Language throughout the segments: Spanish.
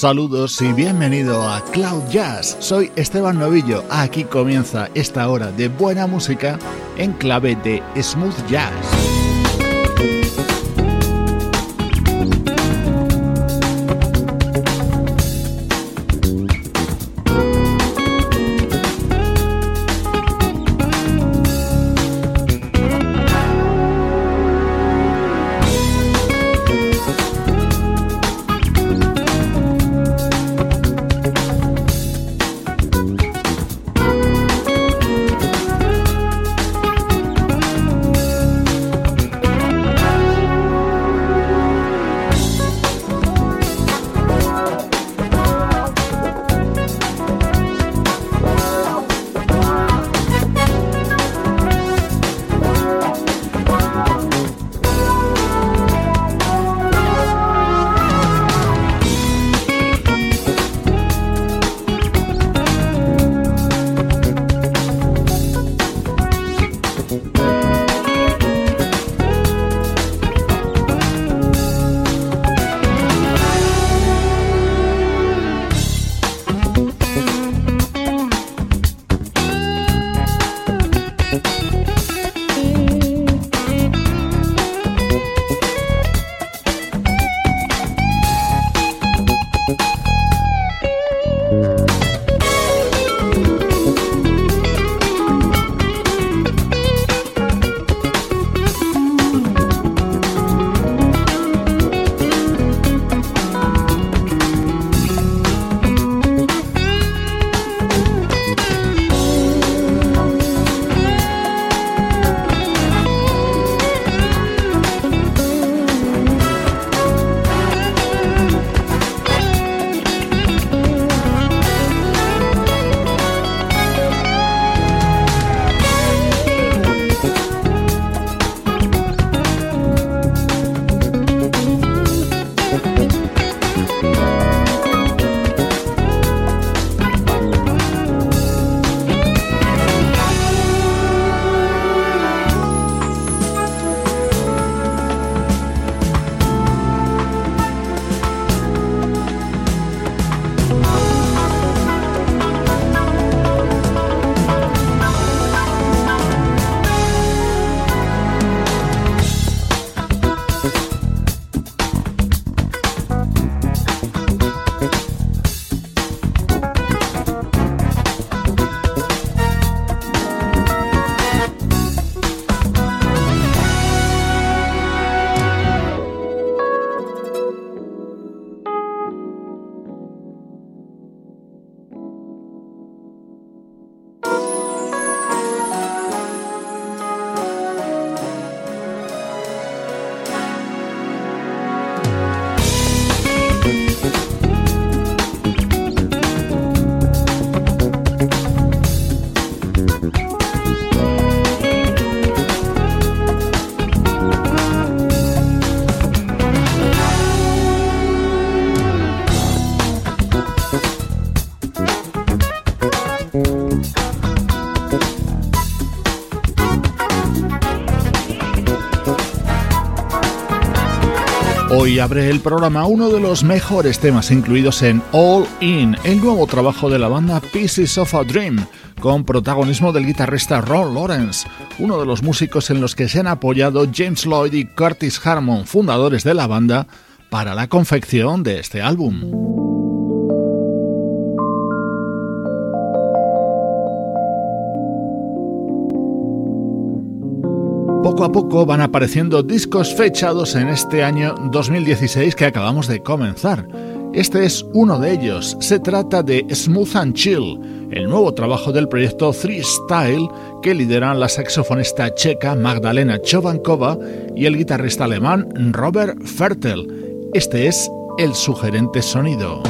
Saludos y bienvenido a Cloud Jazz. Soy Esteban Novillo. Aquí comienza esta hora de buena música en clave de smooth jazz. Abre el programa uno de los mejores temas incluidos en All In, el nuevo trabajo de la banda Pieces of a Dream, con protagonismo del guitarrista Ron Lawrence, uno de los músicos en los que se han apoyado James Lloyd y Curtis Harmon, fundadores de la banda, para la confección de este álbum. Poco a poco van apareciendo discos fechados en este año 2016 que acabamos de comenzar. Este es uno de ellos. Se trata de Smooth and Chill, el nuevo trabajo del proyecto Three Style que lideran la saxofonista checa Magdalena Chovankova y el guitarrista alemán Robert Fertel. Este es el sugerente sonido.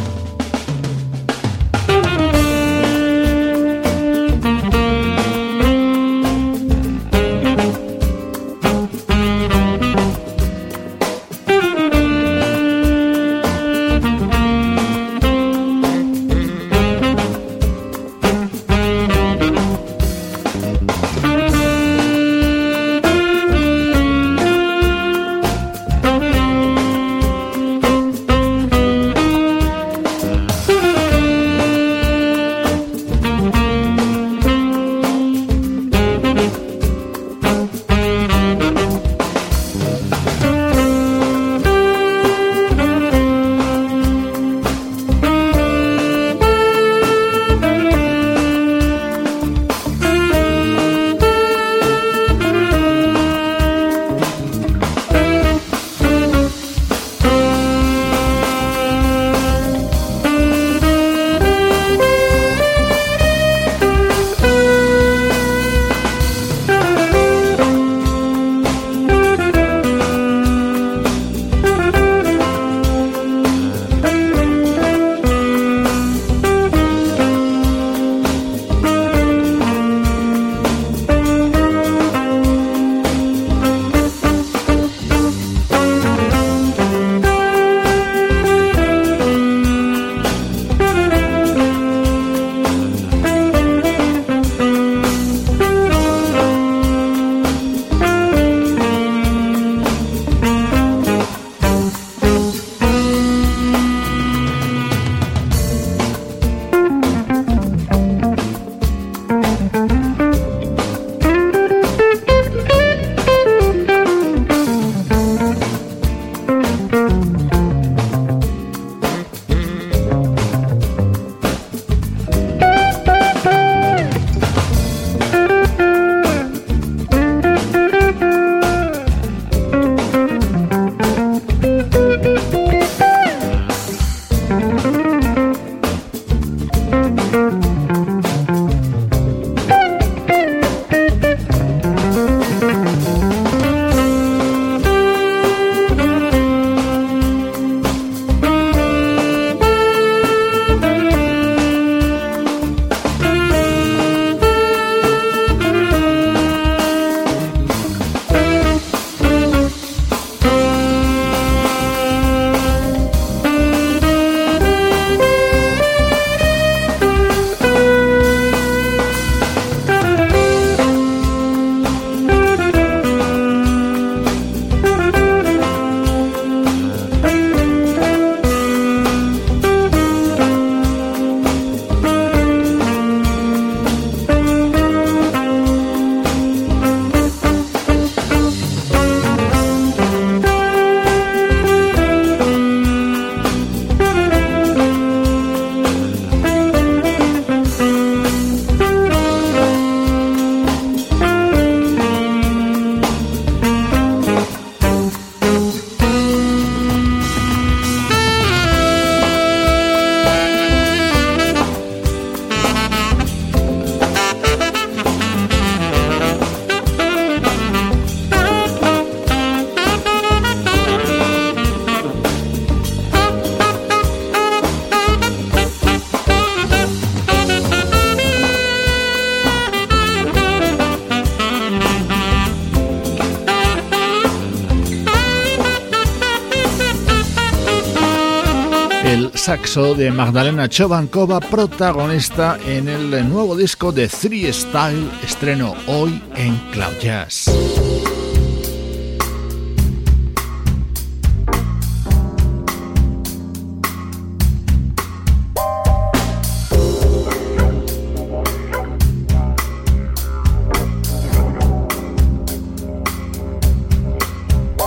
De Magdalena Chovankova, protagonista en el nuevo disco de Three Style, estreno hoy en Cloud Jazz.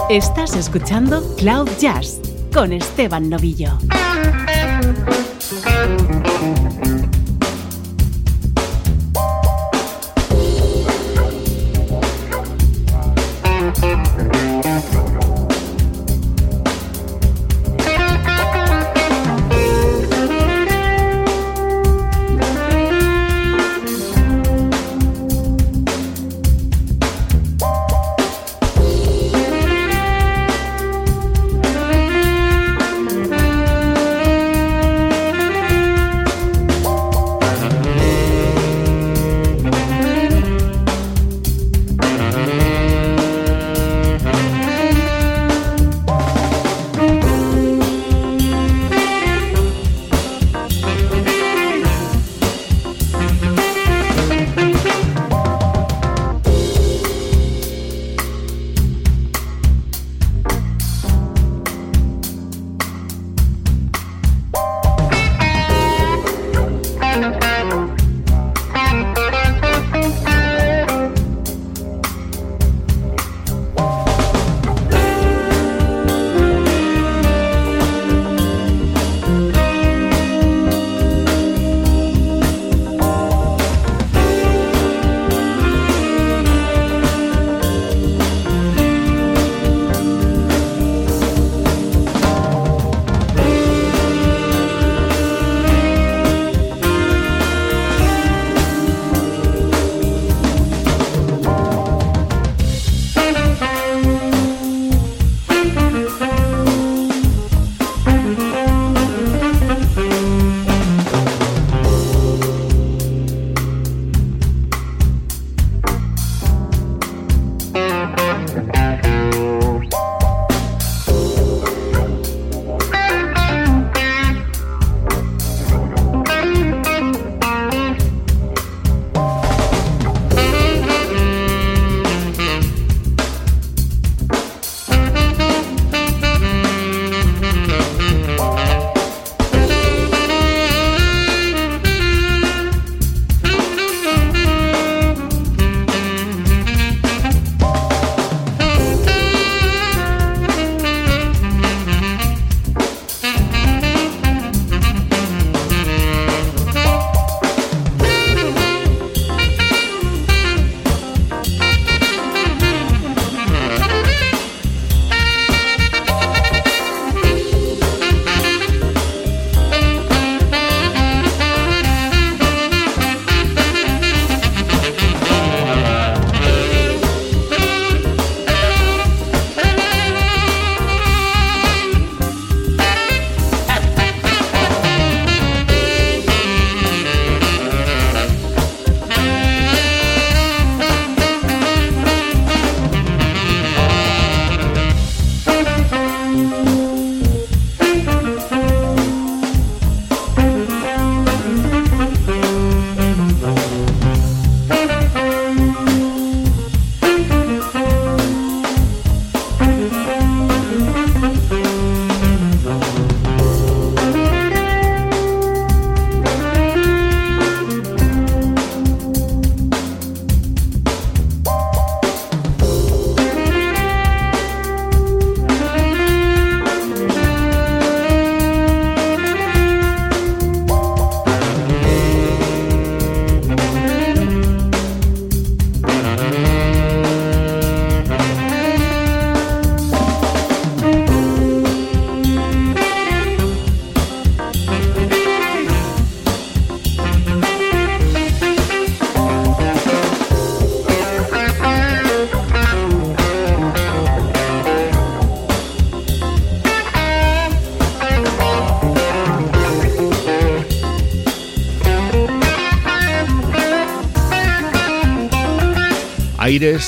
Estás escuchando Cloud Jazz con Esteban Novillo. good.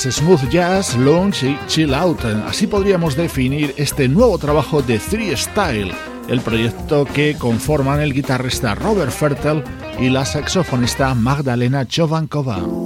Smooth jazz, lounge y chill out. Así podríamos definir este nuevo trabajo de Three Style, el proyecto que conforman el guitarrista Robert Fertel y la saxofonista Magdalena Chovankova.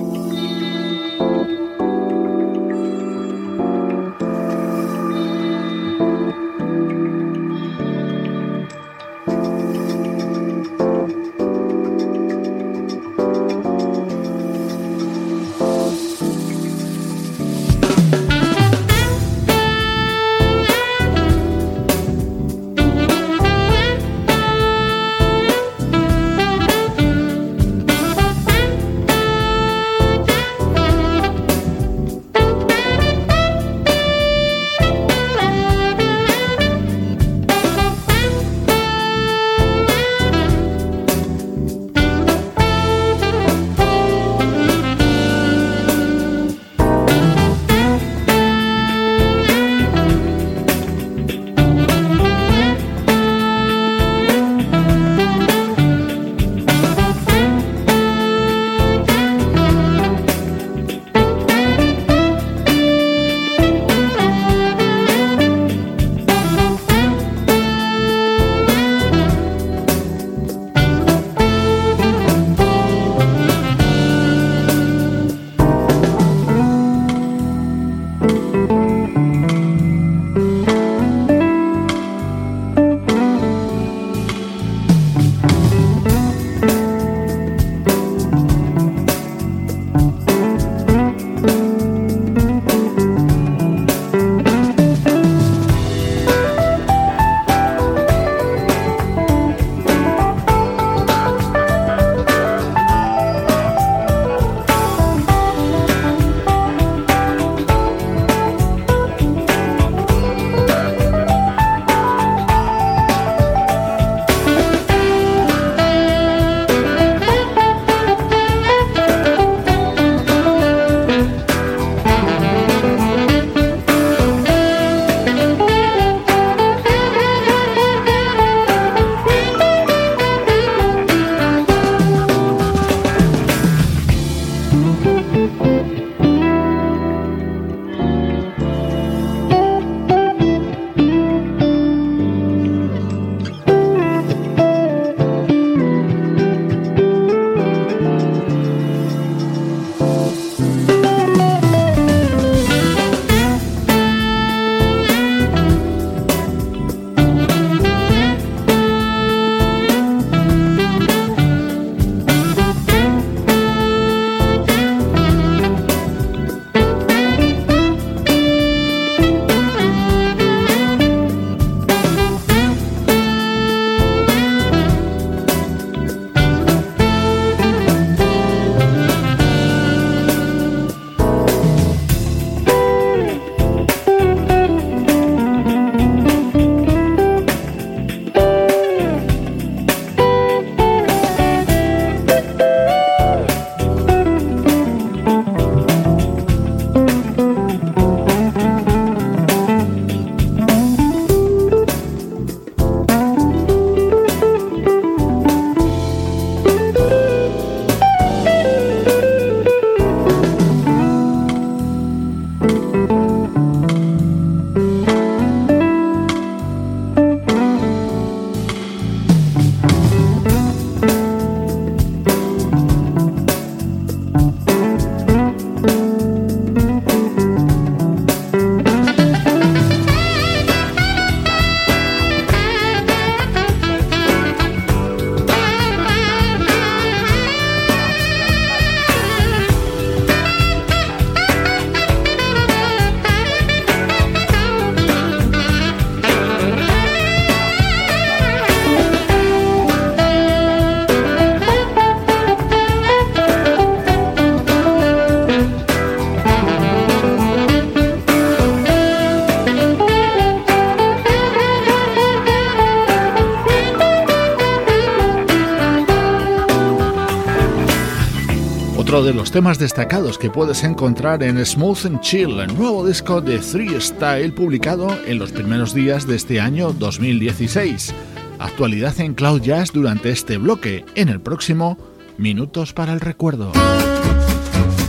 De los temas destacados que puedes encontrar en Smooth and Chill, el nuevo disco de Three Style publicado en los primeros días de este año 2016. Actualidad en Cloud Jazz durante este bloque, en el próximo Minutos para el Recuerdo.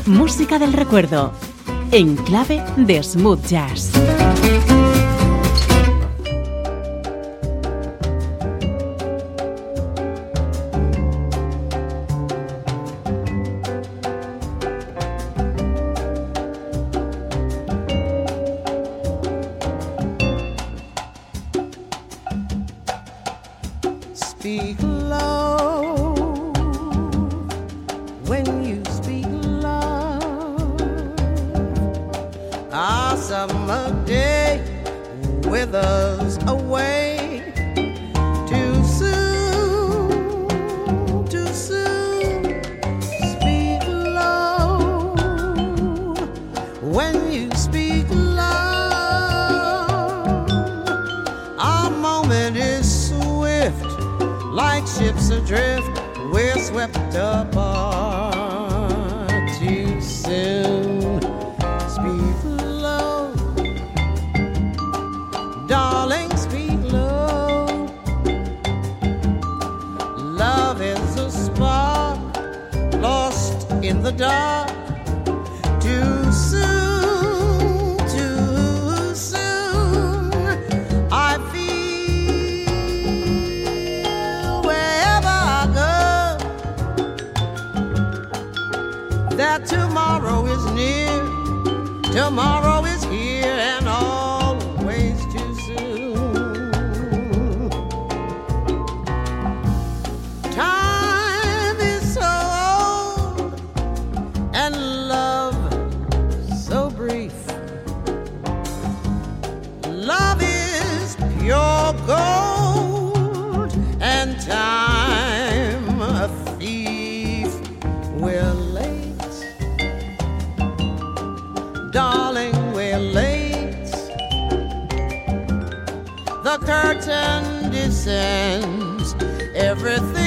Música del Recuerdo, en clave de smooth jazz. that tomorrow is near. Tomorrow descends, everything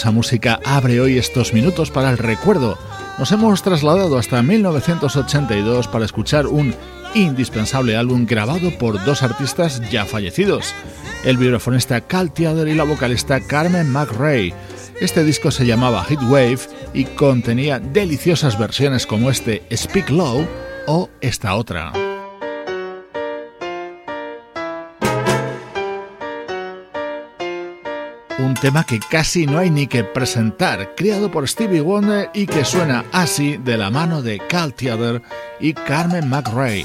maravillosa música abre hoy estos minutos para el recuerdo. Nos hemos trasladado hasta 1982 para escuchar un indispensable álbum grabado por dos artistas ya fallecidos, el vibrafonista Cal Theodor y la vocalista Carmen McRae. Este disco se llamaba Heatwave y contenía deliciosas versiones como este Speak Low o esta otra. Un tema que casi no hay ni que presentar, creado por Stevie Wonder y que suena así de la mano de Cal Theater y Carmen McRae.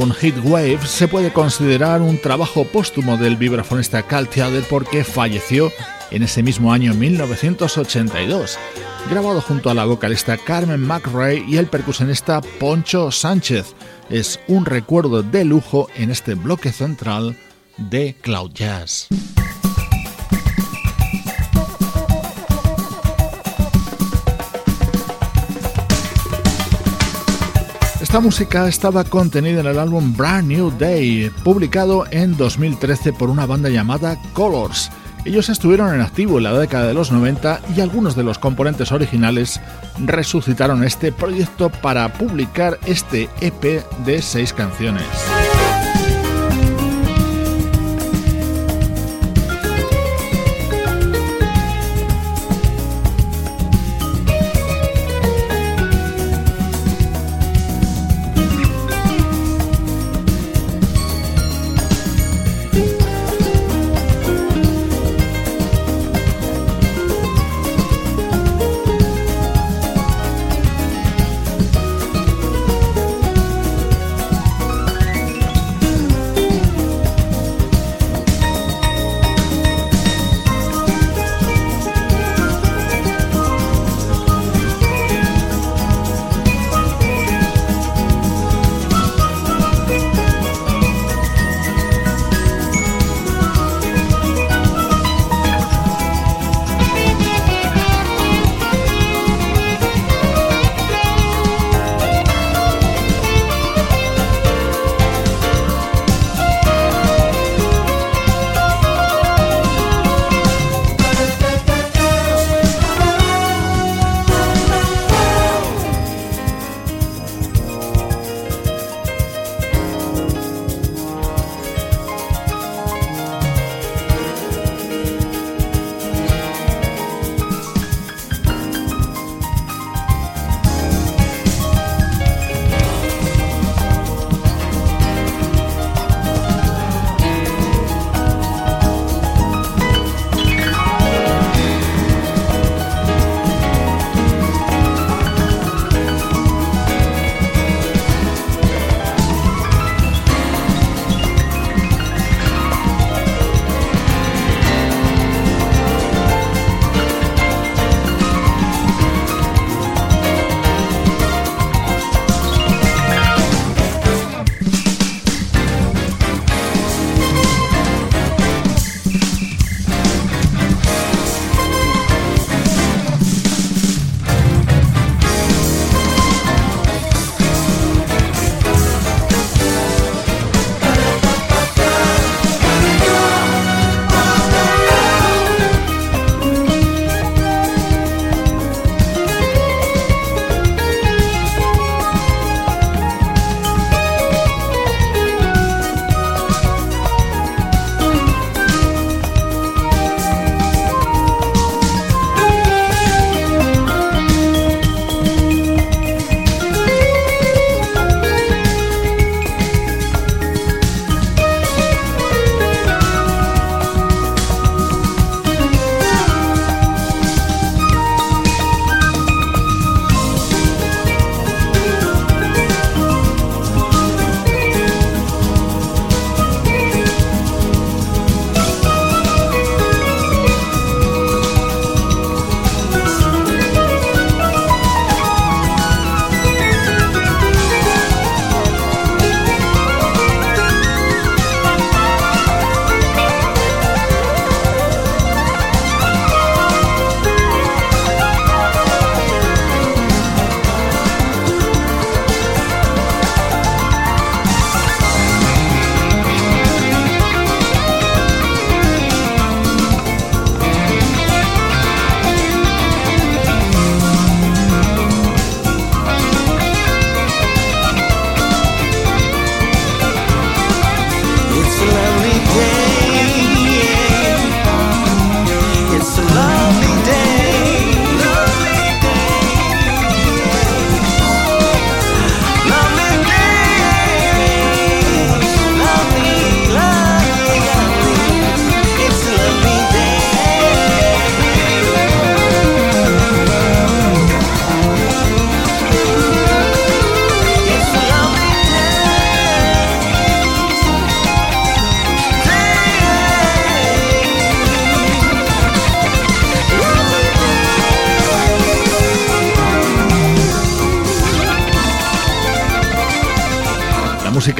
Hit Wave se puede considerar un trabajo póstumo del vibrafonista Cal Theater porque falleció en ese mismo año 1982, grabado junto a la vocalista Carmen McRae y el percusionista Poncho Sánchez. Es un recuerdo de lujo en este bloque central de Cloud Jazz. Esta música estaba contenida en el álbum Brand New Day, publicado en 2013 por una banda llamada Colors. Ellos estuvieron en activo en la década de los 90 y algunos de los componentes originales resucitaron este proyecto para publicar este EP de seis canciones.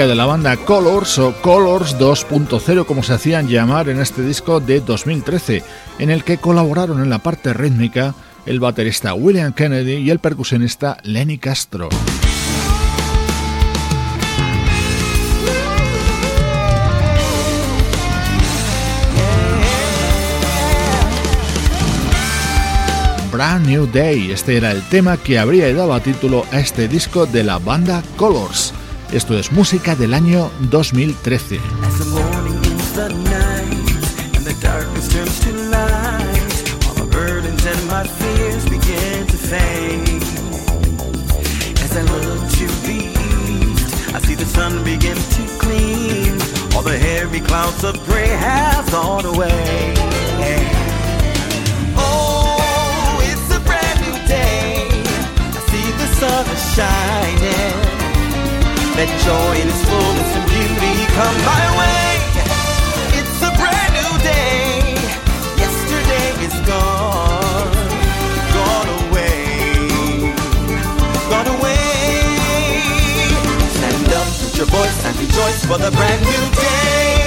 De la banda Colors o Colors 2.0 como se hacían llamar en este disco de 2013, en el que colaboraron en la parte rítmica el baterista William Kennedy y el percusionista Lenny Castro. Brand New Day. Este era el tema que habría dado título a este disco de la banda Colors. Esto es música del año 2013. All the heavy clouds of gray have gone away. Oh, it's a brand new day. I see the sun is shining. Let joy in its fullness and beauty come my way. It's a brand new day. Yesterday is gone, gone away, gone away. Stand up, put your voice and rejoice for the brand new day.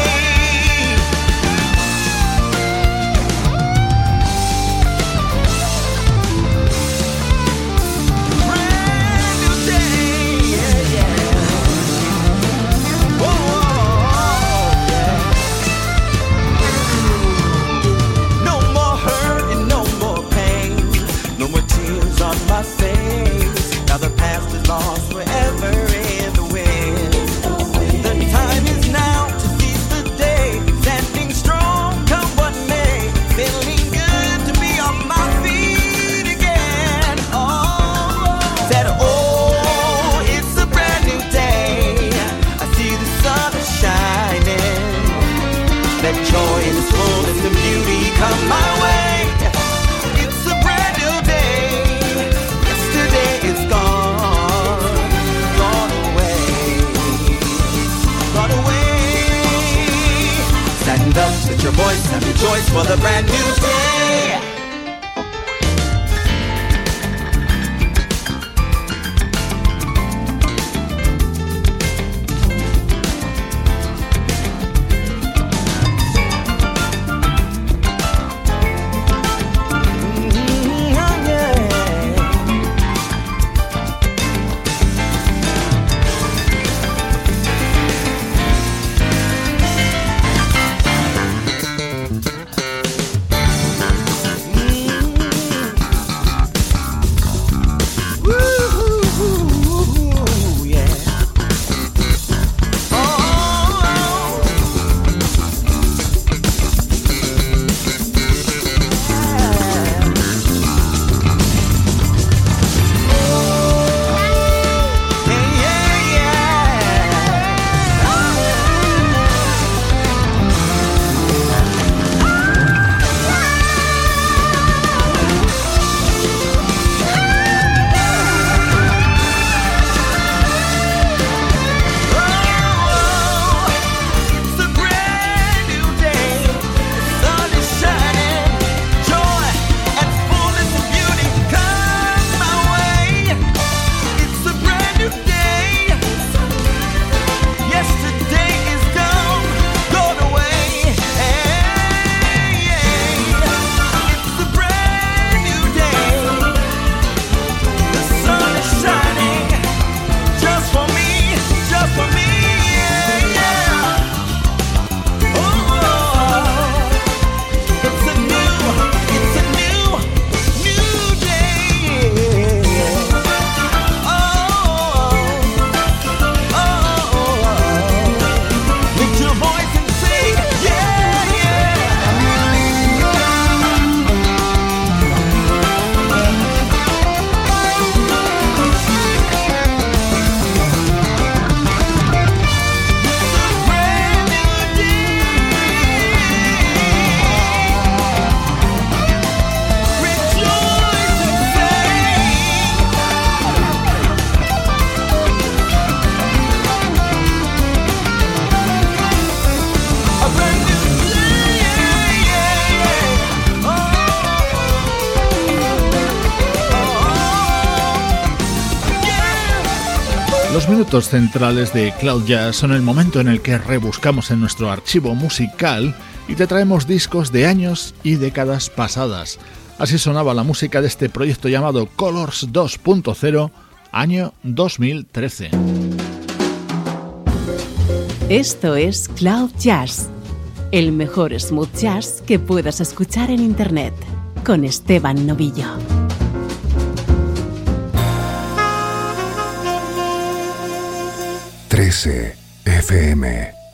Minutos centrales de Cloud Jazz son el momento en el que rebuscamos en nuestro archivo musical y te traemos discos de años y décadas pasadas. Así sonaba la música de este proyecto llamado Colors 2.0, año 2013. Esto es Cloud Jazz, el mejor smooth jazz que puedas escuchar en Internet, con Esteban Novillo. 13 FM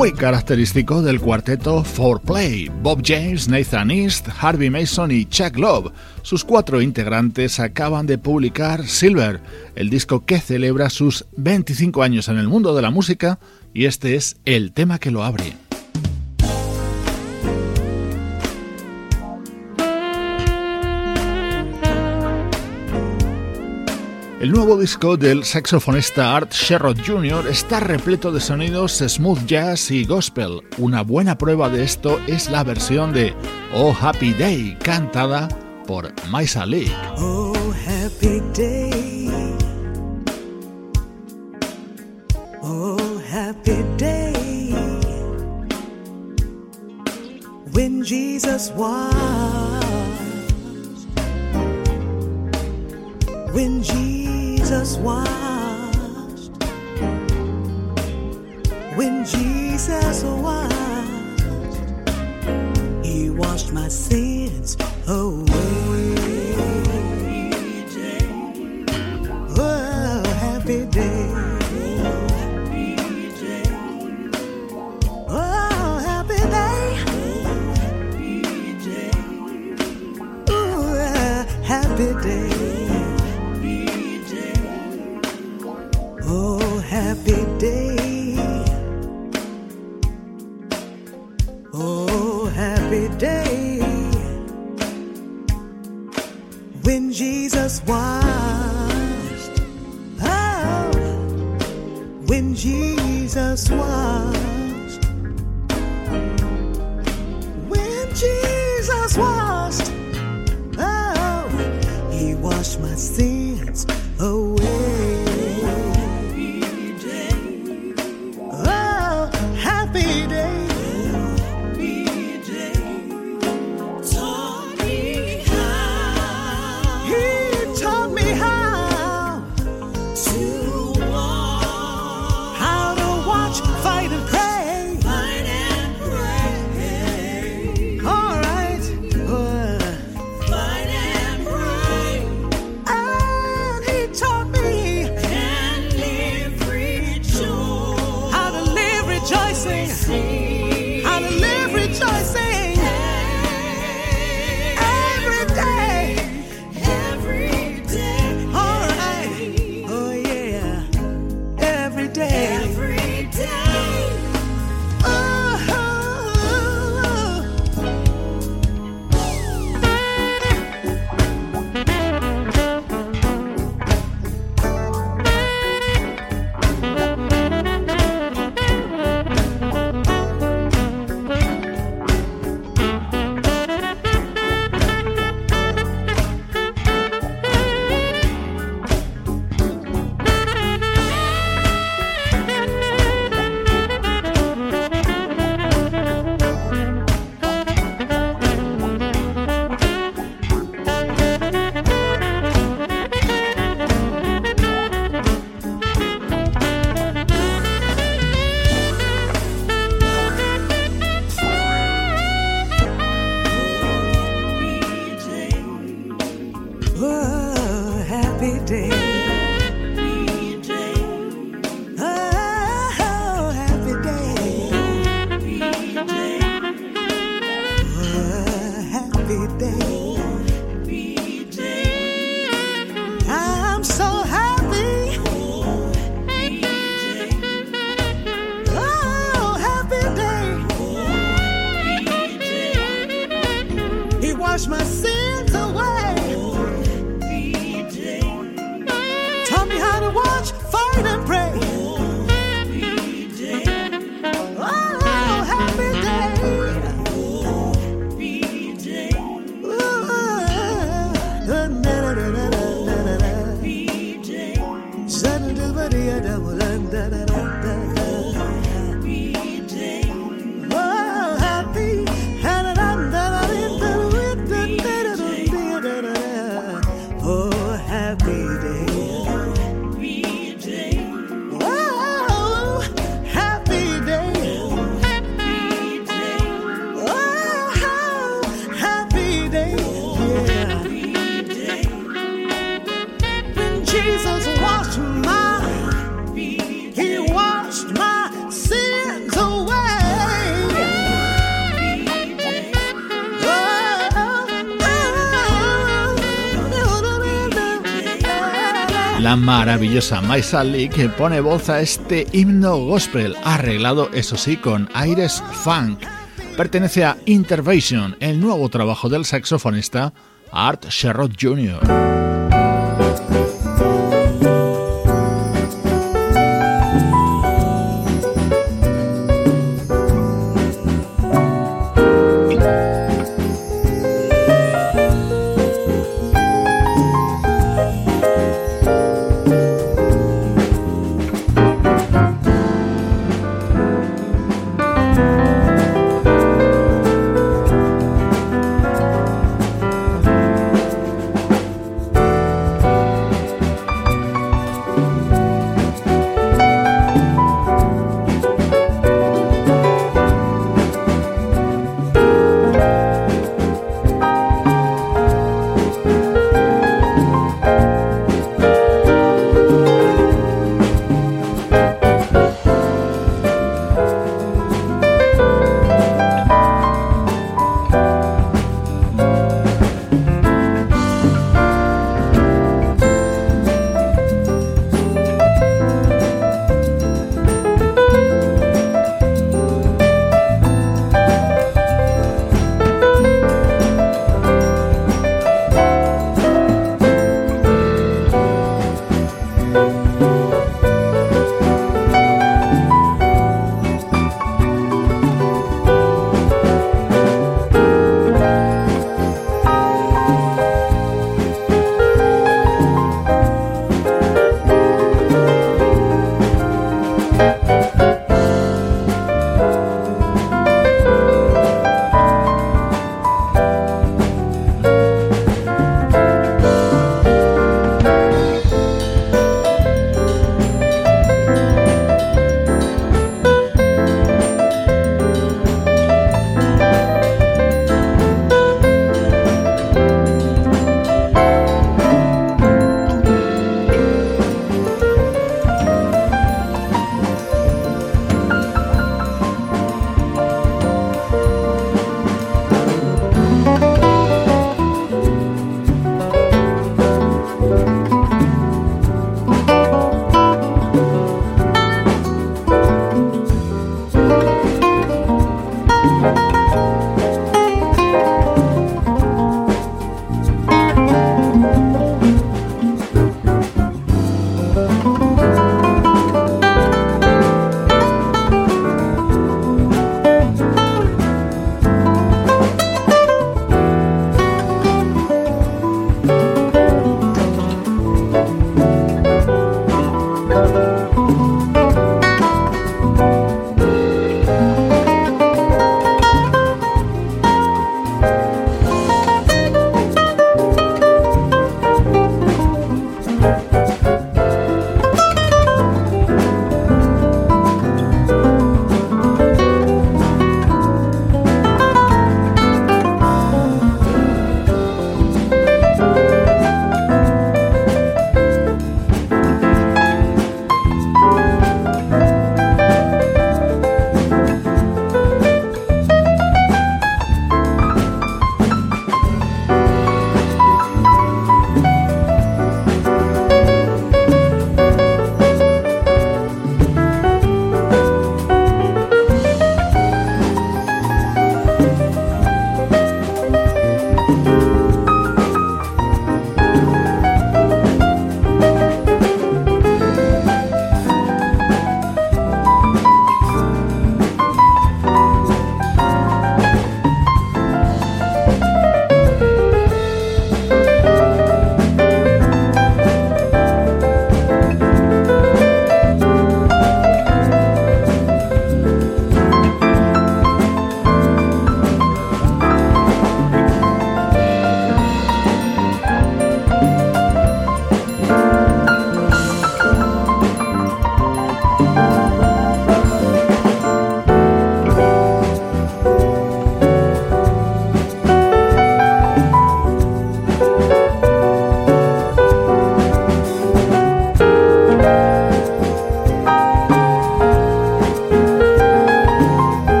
muy característico del cuarteto 4Play, Bob James, Nathan East, Harvey Mason y Chuck Love. Sus cuatro integrantes acaban de publicar Silver, el disco que celebra sus 25 años en el mundo de la música, y este es el tema que lo abre. El nuevo disco del saxofonista Art Sherrod Jr. está repleto de sonidos smooth jazz y gospel. Una buena prueba de esto es la versión de Oh Happy Day cantada por Maisa Lee. Oh happy day. Oh happy day. When Jesus was. When Jesus Jesus washed, when Jesus washed, He washed my sins away. Maravillosa Maisa Lee que pone voz a este himno gospel, arreglado eso sí con aires funk. Pertenece a Intervention, el nuevo trabajo del saxofonista Art Sherrod Jr.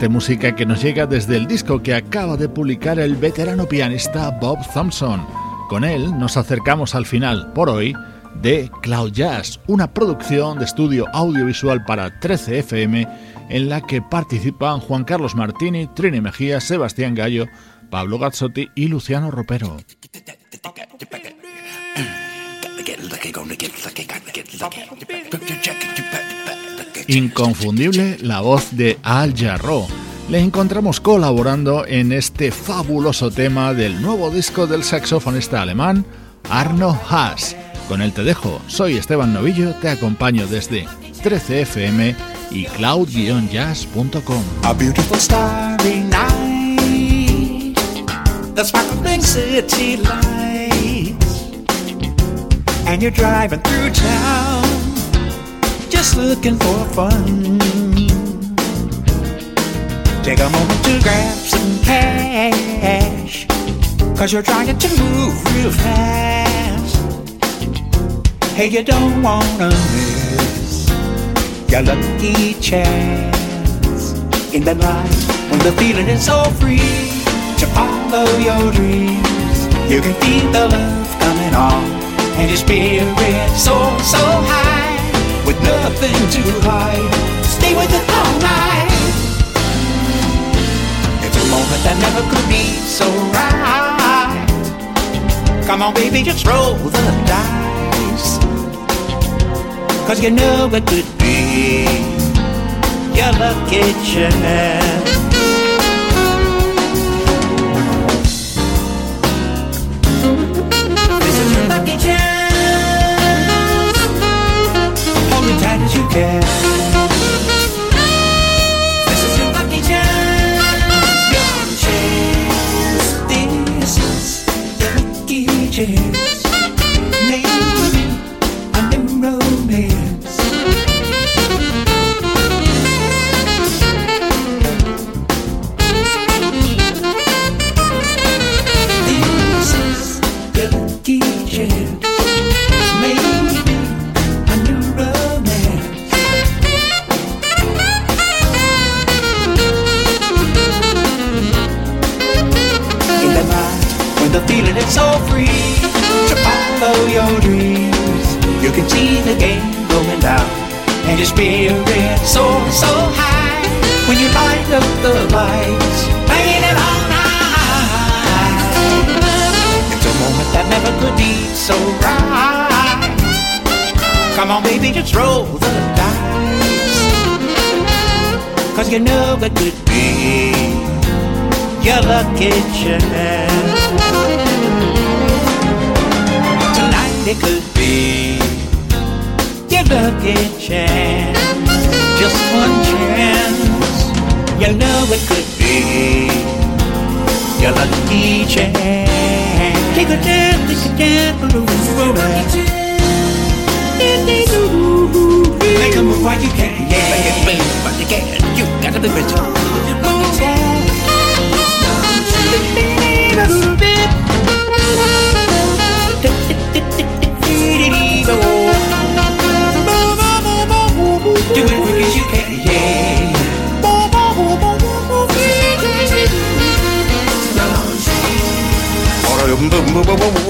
elegante música que nos llega desde el disco que acaba de publicar el veterano pianista Bob Thompson. Con él nos acercamos al final, por hoy, de Cloud Jazz, una producción de estudio audiovisual para 13 FM en la que participan Juan Carlos Martini, Trini Mejía, Sebastián Gallo, Pablo Gazzotti y Luciano Ropero. Inconfundible la voz de Al Jarro. Le encontramos colaborando en este fabuloso tema del nuevo disco del saxofonista alemán Arno Haas. Con él te dejo, soy Esteban Novillo, te acompaño desde 13fm y cloud-jazz.com. A beautiful starry night, city lights, and you're driving through town, just looking for fun. Take a moment to grab some cash, cause you're trying to move real fast. Hey, you don't wanna miss your lucky chance in the night when the feeling is so free to follow your dreams. You can feel the love coming on, and your spirit so so high with nothing to hide. Stay with it all night. It's a moment that never could be so right. Come on, baby, just roll the dice. Cause you know it could be your lucky chance. care roll the dice, cause you know it could be your lucky chance. Tonight it could be your lucky chance. Just one chance. You know it could be your lucky chance. Take a chance, take a chance, roll why you can't. Yeah, yeah, yeah. Why you can't? You gotta be rich. Do it quick as you can, yeah. All right,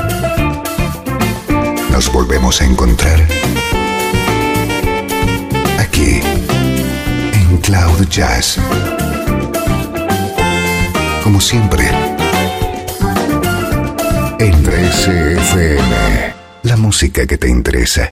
Nos volvemos a encontrar aquí en Cloud Jazz. Como siempre, en 13FM, la música que te interesa.